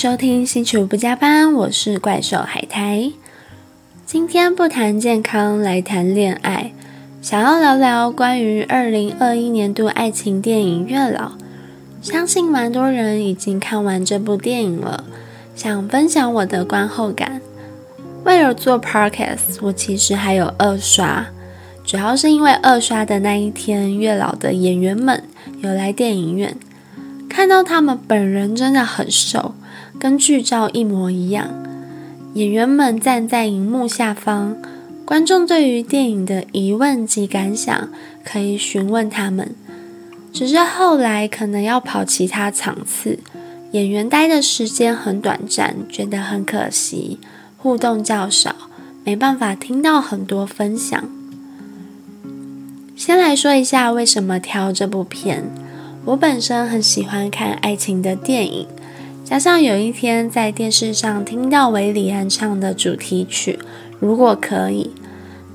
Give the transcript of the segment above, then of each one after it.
收听星球不加班，我是怪兽海苔。今天不谈健康，来谈恋爱。想要聊聊关于二零二一年度爱情电影《月老》，相信蛮多人已经看完这部电影了。想分享我的观后感。为了做 podcast，我其实还有二刷，主要是因为二刷的那一天，月老的演员们有来电影院。看到他们本人真的很瘦，跟剧照一模一样。演员们站在荧幕下方，观众对于电影的疑问及感想可以询问他们。只是后来可能要跑其他场次，演员待的时间很短暂，觉得很可惜，互动较少，没办法听到很多分享。先来说一下为什么挑这部片。我本身很喜欢看爱情的电影，加上有一天在电视上听到韦礼安唱的主题曲《如果可以》，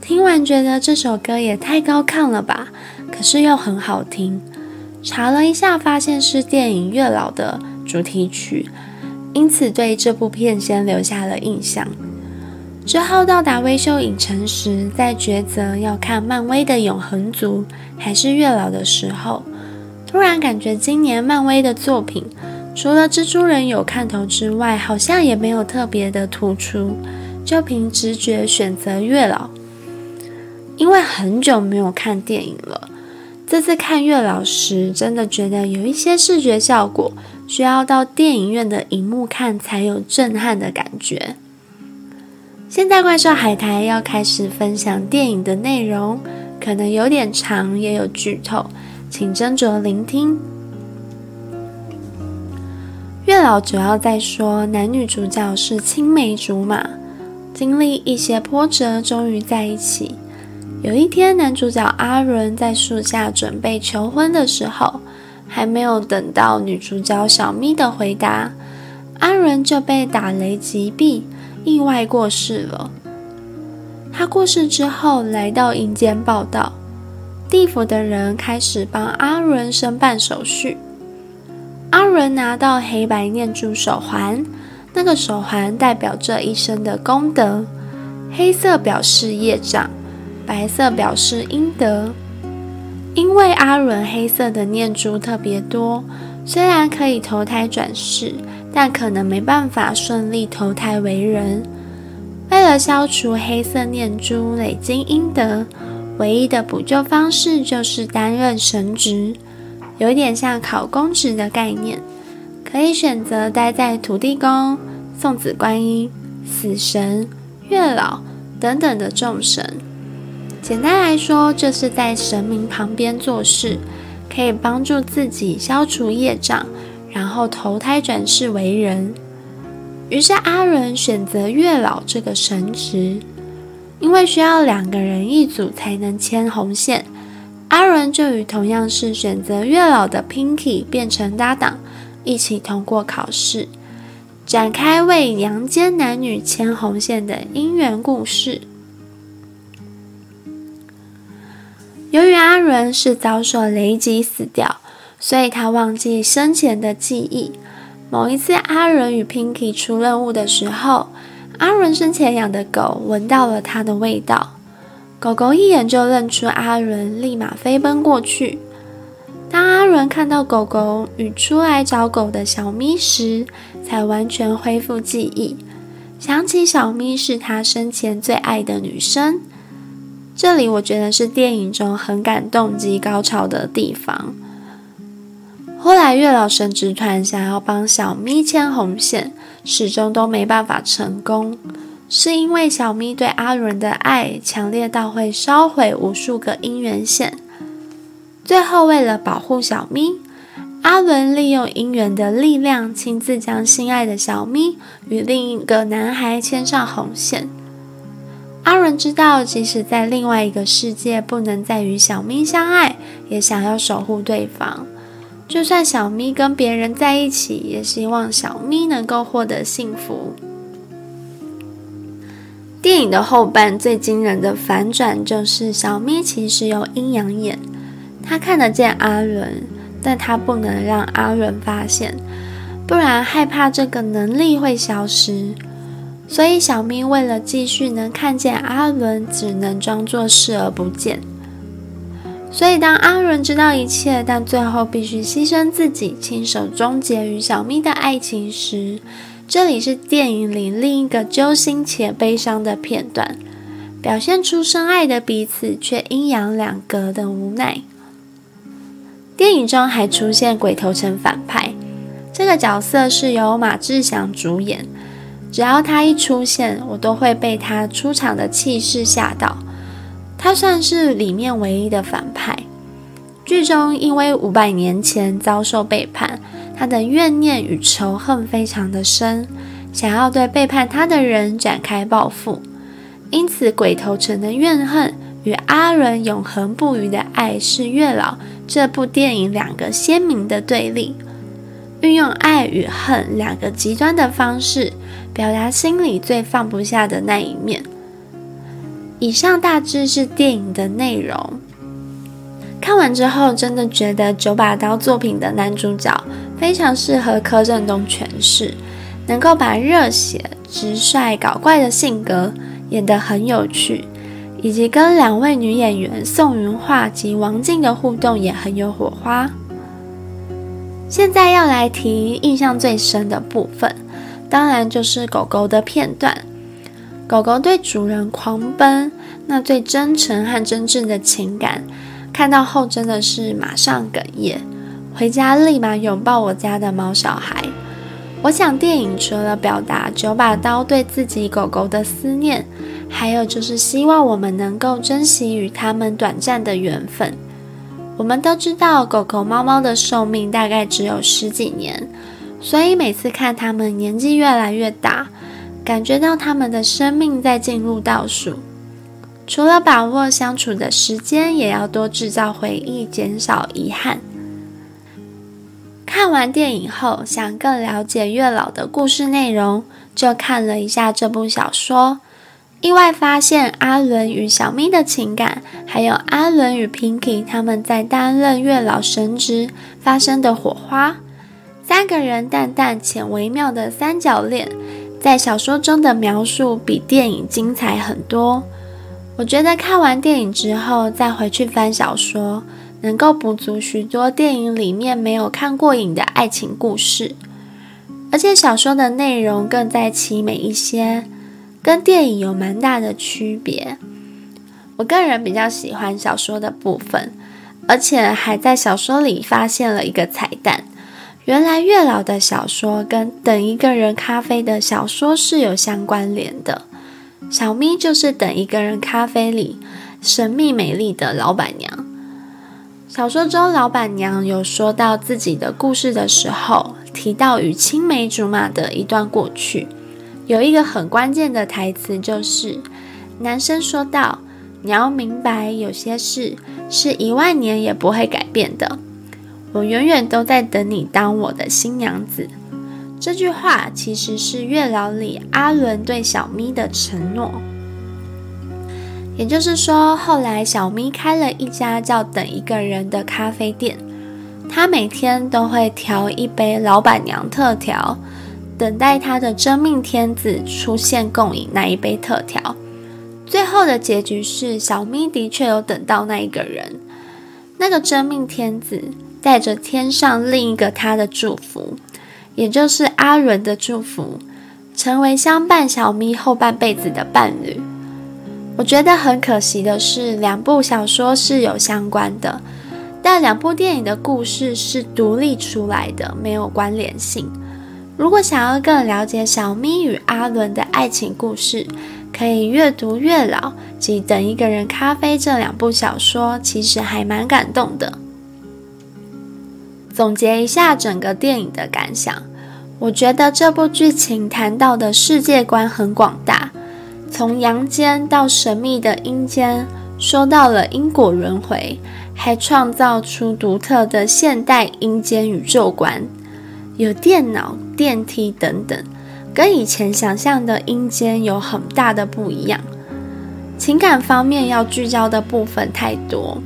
听完觉得这首歌也太高亢了吧，可是又很好听。查了一下，发现是电影《月老》的主题曲，因此对这部片先留下了印象。之后到达微秀影城时，在抉择要看漫威的《永恒族》还是《月老》的时候。突然感觉今年漫威的作品，除了蜘蛛人有看头之外，好像也没有特别的突出，就凭直觉选择月老。因为很久没有看电影了，这次看月老时，真的觉得有一些视觉效果需要到电影院的荧幕看才有震撼的感觉。现在怪兽海苔要开始分享电影的内容，可能有点长，也有剧透。请斟酌聆听。月老主要在说，男女主角是青梅竹马，经历一些波折，终于在一起。有一天，男主角阿伦在树下准备求婚的时候，还没有等到女主角小咪的回答，阿伦就被打雷击毙，意外过世了。他过世之后，来到阴间报道。地府的人开始帮阿伦申办手续。阿伦拿到黑白念珠手环，那个手环代表这一生的功德。黑色表示业障，白色表示阴德。因为阿伦黑色的念珠特别多，虽然可以投胎转世，但可能没办法顺利投胎为人。为了消除黑色念珠，累积阴德。唯一的补救方式就是担任神职，有一点像考公职的概念，可以选择待在土地公、送子观音、死神、月老等等的众神。简单来说，就是在神明旁边做事，可以帮助自己消除业障，然后投胎转世为人。于是阿伦选择月老这个神职。因为需要两个人一组才能牵红线，阿伦就与同样是选择月老的 Pinky 变成搭档，一起通过考试，展开为阳间男女牵红线的姻缘故事。由于阿伦是遭受雷击死掉，所以他忘记生前的记忆。某一次，阿伦与 Pinky 出任务的时候。阿伦生前养的狗闻到了它的味道，狗狗一眼就认出阿伦，立马飞奔过去。当阿伦看到狗狗与出来找狗的小咪时，才完全恢复记忆，想起小咪是他生前最爱的女生。这里我觉得是电影中很感动及高潮的地方。后来月老神职团想要帮小咪牵红线，始终都没办法成功，是因为小咪对阿伦的爱强烈到会烧毁无数个姻缘线。最后为了保护小咪，阿伦利用姻缘的力量，亲自将心爱的小咪与另一个男孩牵上红线。阿伦知道，即使在另外一个世界不能再与小咪相爱，也想要守护对方。就算小咪跟别人在一起，也希望小咪能够获得幸福。电影的后半最惊人的反转，就是小咪其实有阴阳眼，他看得见阿伦，但他不能让阿伦发现。不然害怕这个能力会消失。所以小咪为了继续能看见阿伦，只能装作视而不见。所以当阿伦知道一切，但最后必须牺牲自己，亲手终结与小咪的爱情时，这里是电影里另一个揪心且悲伤的片段，表现出深爱的彼此却阴阳两隔的无奈。电影中还出现鬼头城反派，这个角色是由马志祥主演。只要他一出现，我都会被他出场的气势吓到。他算是里面唯一的反派。剧中因为五百年前遭受背叛，他的怨念与仇恨非常的深，想要对背叛他的人展开报复。因此，鬼头城的怨恨与阿伦永恒不渝的爱是月老这部电影两个鲜明的对立，运用爱与恨两个极端的方式。表达心里最放不下的那一面。以上大致是电影的内容。看完之后，真的觉得九把刀作品的男主角非常适合柯震东诠释，能够把热血、直率、搞怪的性格演得很有趣，以及跟两位女演员宋云桦及王静的互动也很有火花。现在要来提印象最深的部分。当然就是狗狗的片段，狗狗对主人狂奔，那最真诚和真挚的情感，看到后真的是马上哽咽，回家立马拥抱我家的猫小孩。我想电影除了表达九把刀对自己狗狗的思念，还有就是希望我们能够珍惜与它们短暂的缘分。我们都知道狗狗、猫猫的寿命大概只有十几年。所以每次看它们年纪越来越大，感觉到它们的生命在进入倒数。除了把握相处的时间，也要多制造回忆，减少遗憾。看完电影后，想更了解月老的故事内容，就看了一下这部小说，意外发现阿伦与小咪的情感，还有阿伦与 Pinky 他们在担任月老神职发生的火花。三个人淡淡且微妙的三角恋，在小说中的描述比电影精彩很多。我觉得看完电影之后再回去翻小说，能够补足许多电影里面没有看过瘾的爱情故事，而且小说的内容更在凄美一些，跟电影有蛮大的区别。我个人比较喜欢小说的部分，而且还在小说里发现了一个彩蛋。原来月老的小说跟等一个人咖啡的小说是有相关联的。小咪就是等一个人咖啡里神秘美丽的老板娘。小说中老板娘有说到自己的故事的时候，提到与青梅竹马的一段过去，有一个很关键的台词就是男生说道：“你要明白，有些事是一万年也不会改变的。”我永远都在等你当我的新娘子。这句话其实是月老里阿伦对小咪的承诺。也就是说，后来小咪开了一家叫“等一个人”的咖啡店，他每天都会调一杯老板娘特调，等待他的真命天子出现共饮那一杯特调。最后的结局是，小咪的确有等到那一个人，那个真命天子。带着天上另一个他的祝福，也就是阿伦的祝福，成为相伴小咪后半辈子的伴侣。我觉得很可惜的是，两部小说是有相关的，但两部电影的故事是独立出来的，没有关联性。如果想要更了解小咪与阿伦的爱情故事，可以阅读《月老》及《等一个人咖啡》这两部小说，其实还蛮感动的。总结一下整个电影的感想，我觉得这部剧情谈到的世界观很广大，从阳间到神秘的阴间，说到了因果轮回，还创造出独特的现代阴间宇宙观，有电脑、电梯等等，跟以前想象的阴间有很大的不一样。情感方面要聚焦的部分太多，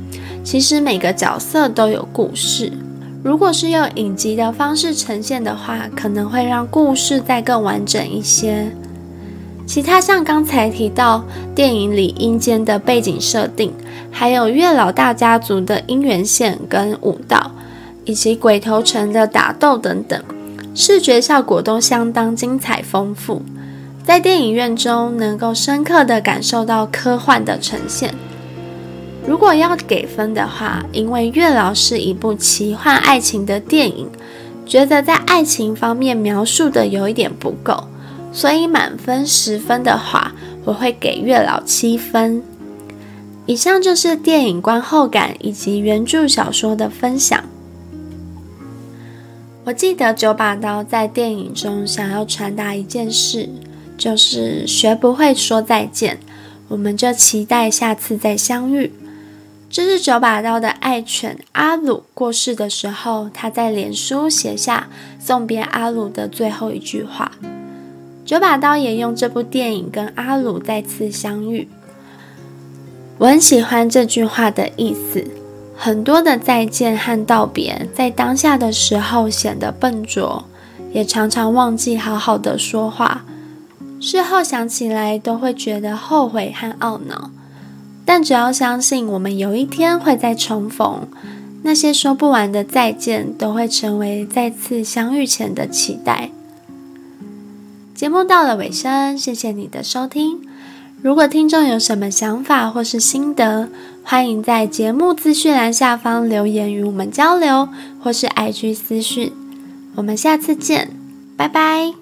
其实每个角色都有故事。如果是用影集的方式呈现的话，可能会让故事再更完整一些。其他像刚才提到电影里阴间的背景设定，还有月老大家族的姻缘线跟舞蹈，以及鬼头城的打斗等等，视觉效果都相当精彩丰富，在电影院中能够深刻的感受到科幻的呈现。如果要给分的话，因为月老是一部奇幻爱情的电影，觉得在爱情方面描述的有一点不够。所以满分十分的话，我会给月老七分。以上就是电影观后感以及原著小说的分享。我记得九把刀在电影中想要传达一件事，就是学不会说再见，我们就期待下次再相遇。这是九把刀的爱犬阿鲁过世的时候，他在脸书写下送别阿鲁的最后一句话。九把刀也用这部电影跟阿鲁再次相遇。我很喜欢这句话的意思。很多的再见和道别，在当下的时候显得笨拙，也常常忘记好好的说话。事后想起来都会觉得后悔和懊恼。但只要相信我们有一天会再重逢，那些说不完的再见，都会成为再次相遇前的期待。节目到了尾声，谢谢你的收听。如果听众有什么想法或是心得，欢迎在节目资讯栏下方留言与我们交流，或是 IG 私讯。我们下次见，拜拜。